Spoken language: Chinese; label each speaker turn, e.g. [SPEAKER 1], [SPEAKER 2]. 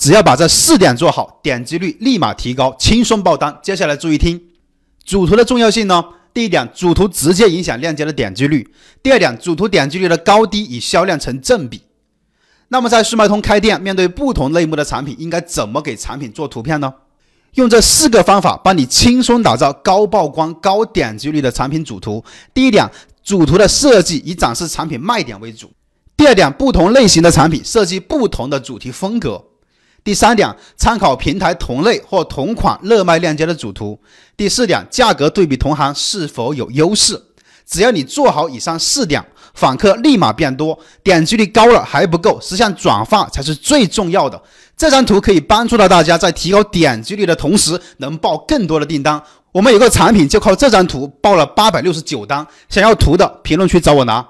[SPEAKER 1] 只要把这四点做好，点击率立马提高，轻松爆单。接下来注意听，主图的重要性呢？第一点，主图直接影响链接的点击率；第二点，主图点击率的高低与销量成正比。那么在速卖通开店，面对不同类目的产品，应该怎么给产品做图片呢？用这四个方法帮你轻松打造高曝光、高点击率的产品主图。第一点，主图的设计以展示产品卖点为主；第二点，不同类型的产品设计不同的主题风格。第三点，参考平台同类或同款热卖链接的主图。第四点，价格对比同行是否有优势。只要你做好以上四点，访客立马变多，点击率高了还不够，实现转化才是最重要的。这张图可以帮助到大家在提高点击率的同时，能报更多的订单。我们有个产品就靠这张图报了八百六十九单，想要图的评论区找我拿。